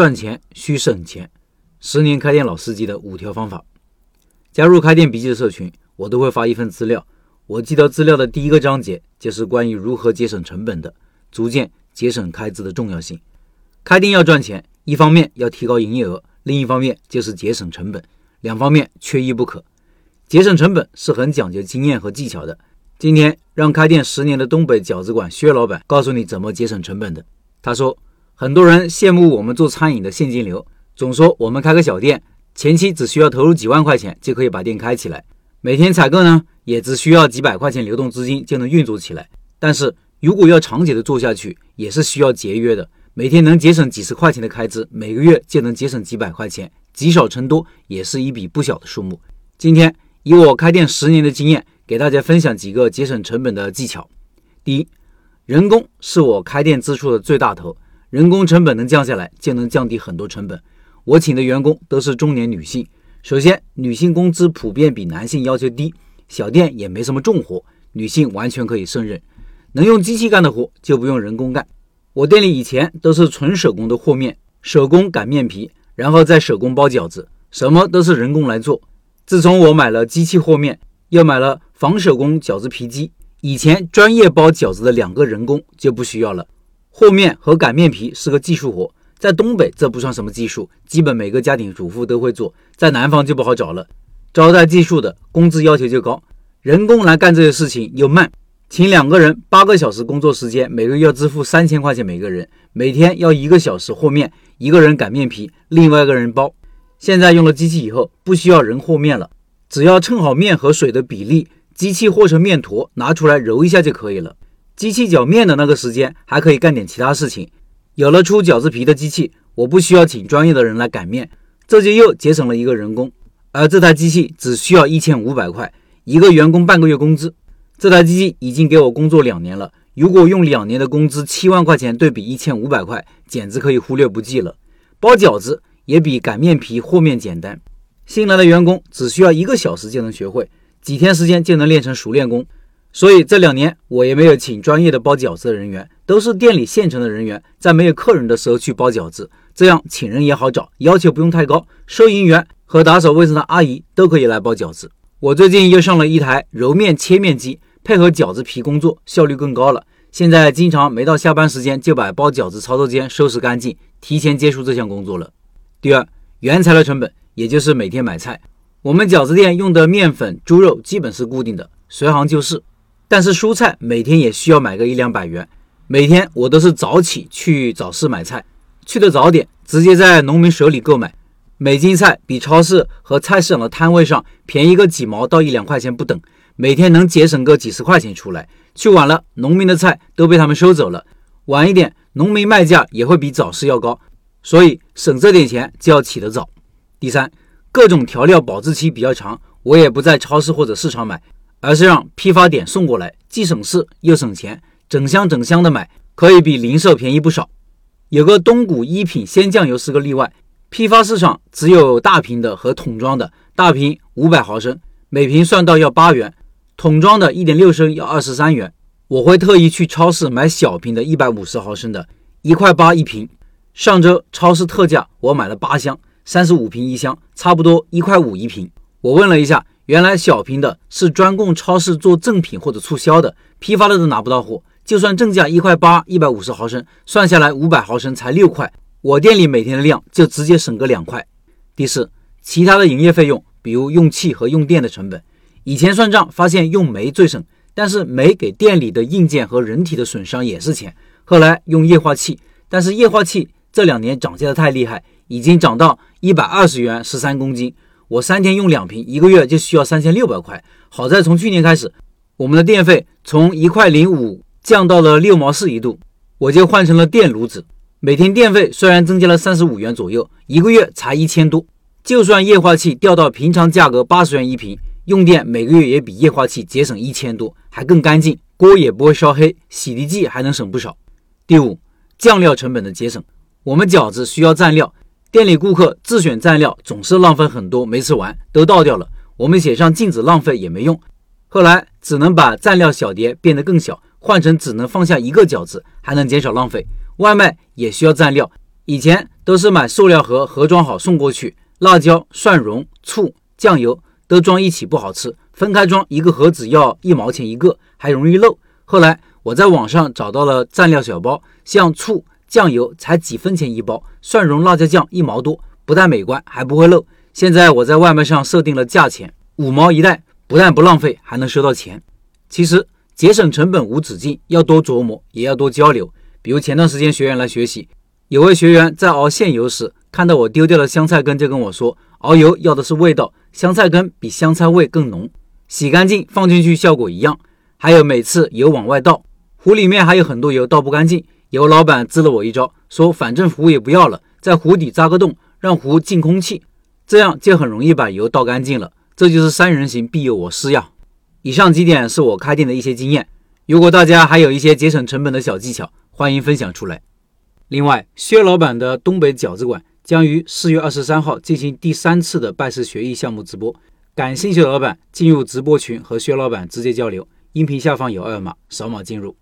赚钱需省钱，十年开店老司机的五条方法。加入开店笔记的社群，我都会发一份资料。我记得资料的第一个章节就是关于如何节省成本的，逐渐节省开支的重要性。开店要赚钱，一方面要提高营业额，另一方面就是节省成本，两方面缺一不可。节省成本是很讲究经验和技巧的。今天让开店十年的东北饺子馆薛老板告诉你怎么节省成本的。他说。很多人羡慕我们做餐饮的现金流，总说我们开个小店，前期只需要投入几万块钱就可以把店开起来，每天采购呢也只需要几百块钱流动资金就能运作起来。但是如果要长久的做下去，也是需要节约的，每天能节省几十块钱的开支，每个月就能节省几百块钱，积少成多也是一笔不小的数目。今天以我开店十年的经验，给大家分享几个节省成本的技巧。第一，人工是我开店支出的最大头。人工成本能降下来，就能降低很多成本。我请的员工都是中年女性。首先，女性工资普遍比男性要求低，小店也没什么重活，女性完全可以胜任。能用机器干的活就不用人工干。我店里以前都是纯手工的和面，手工擀面皮，然后再手工包饺子，什么都是人工来做。自从我买了机器和面，又买了仿手工饺子皮机，以前专业包饺子的两个人工就不需要了。和面和擀面皮是个技术活，在东北这不算什么技术，基本每个家庭主妇都会做。在南方就不好找了，招待技术的工资要求就高，人工来干这些事情又慢，请两个人八个小时工作时间，每个月要支付三千块钱每个人，每天要一个小时和面，一个人擀面皮，另外一个人包。现在用了机器以后，不需要人和面了，只要称好面和水的比例，机器和成面坨，拿出来揉一下就可以了。机器搅面的那个时间还可以干点其他事情。有了出饺子皮的机器，我不需要请专业的人来擀面，这就又节省了一个人工。而这台机器只需要一千五百块，一个员工半个月工资。这台机器已经给我工作两年了，如果用两年的工资七万块钱对比一千五百块，简直可以忽略不计了。包饺子也比擀面皮和面简单，新来的员工只需要一个小时就能学会，几天时间就能练成熟练工。所以这两年我也没有请专业的包饺子的人员，都是店里现成的人员，在没有客人的时候去包饺子，这样请人也好找，要求不用太高。收银员和打扫卫生的阿姨都可以来包饺子。我最近又上了一台揉面切面机，配合饺子皮工作，效率更高了。现在经常没到下班时间就把包饺子操作间收拾干净，提前结束这项工作了。第二，原材料成本，也就是每天买菜，我们饺子店用的面粉、猪肉基本是固定的，随行就市。但是蔬菜每天也需要买个一两百元，每天我都是早起去早市买菜，去的早点，直接在农民手里购买，每斤菜比超市和菜市场的摊位上便宜个几毛到一两块钱不等，每天能节省个几十块钱出来。去晚了，农民的菜都被他们收走了；晚一点，农民卖价也会比早市要高，所以省这点钱就要起得早。第三，各种调料保质期比较长，我也不在超市或者市场买。而是让批发点送过来，既省事又省钱，整箱整箱的买，可以比零售便宜不少。有个东谷一品鲜酱油是个例外，批发市场只有大瓶的和桶装的，大瓶五百毫升，每瓶算到要八元，桶装的一点六升要二十三元。我会特意去超市买小瓶的，一百五十毫升的，一块八一瓶。上周超市特价，我买了八箱，三十五瓶一箱，差不多一块五一瓶。我问了一下。原来小瓶的是专供超市做赠品或者促销的，批发的都拿不到货。就算正价一块八，一百五十毫升，算下来五百毫升才六块。我店里每天的量就直接省个两块。第四，其他的营业费用，比如用气和用电的成本，以前算账发现用煤最省，但是煤给店里的硬件和人体的损伤也是钱。后来用液化气，但是液化气这两年涨价的太厉害，已经涨到一百二十元十三公斤。我三天用两瓶，一个月就需要三千六百块。好在从去年开始，我们的电费从一块零五降到了六毛四一度，我就换成了电炉子。每天电费虽然增加了三十五元左右，一个月才一千多。就算液化气调到平常价格八十元一瓶，用电每个月也比液化气节省一千多，还更干净，锅也不会烧黑，洗涤剂还能省不少。第五，酱料成本的节省，我们饺子需要蘸料。店里顾客自选蘸料总是浪费很多，没吃完都倒掉了。我们写上禁止浪费也没用，后来只能把蘸料小碟变得更小，换成只能放下一个饺子，还能减少浪费。外卖也需要蘸料，以前都是买塑料盒盒装好送过去，辣椒、蒜蓉、醋、酱油都装一起不好吃，分开装一个盒子要一毛钱一个，还容易漏。后来我在网上找到了蘸料小包，像醋、酱油才几分钱一包，蒜蓉、辣椒酱一毛多，不但美观还不会漏。现在我在外卖上设定了价钱，五毛一袋，不但不浪费，还能收到钱。其实节省成本无止境，要多琢磨，也要多交流。比如前段时间学员来学习，有位学员在熬现油时，看到我丢掉了香菜根，就跟我说，熬油要的是味道，香菜根比香菜味更浓，洗干净放进去效果一样。还有每次油往外倒，壶里面还有很多油，倒不干净。有老板支了我一招，说反正壶也不要了，在壶底扎个洞，让壶进空气，这样就很容易把油倒干净了。这就是三人行必有我师呀。以上几点是我开店的一些经验，如果大家还有一些节省成本的小技巧，欢迎分享出来。另外，薛老板的东北饺子馆将于四月二十三号进行第三次的拜师学艺项目直播，感兴趣的老板进入直播群和薛老板直接交流。音频下方有二维码，扫码进入。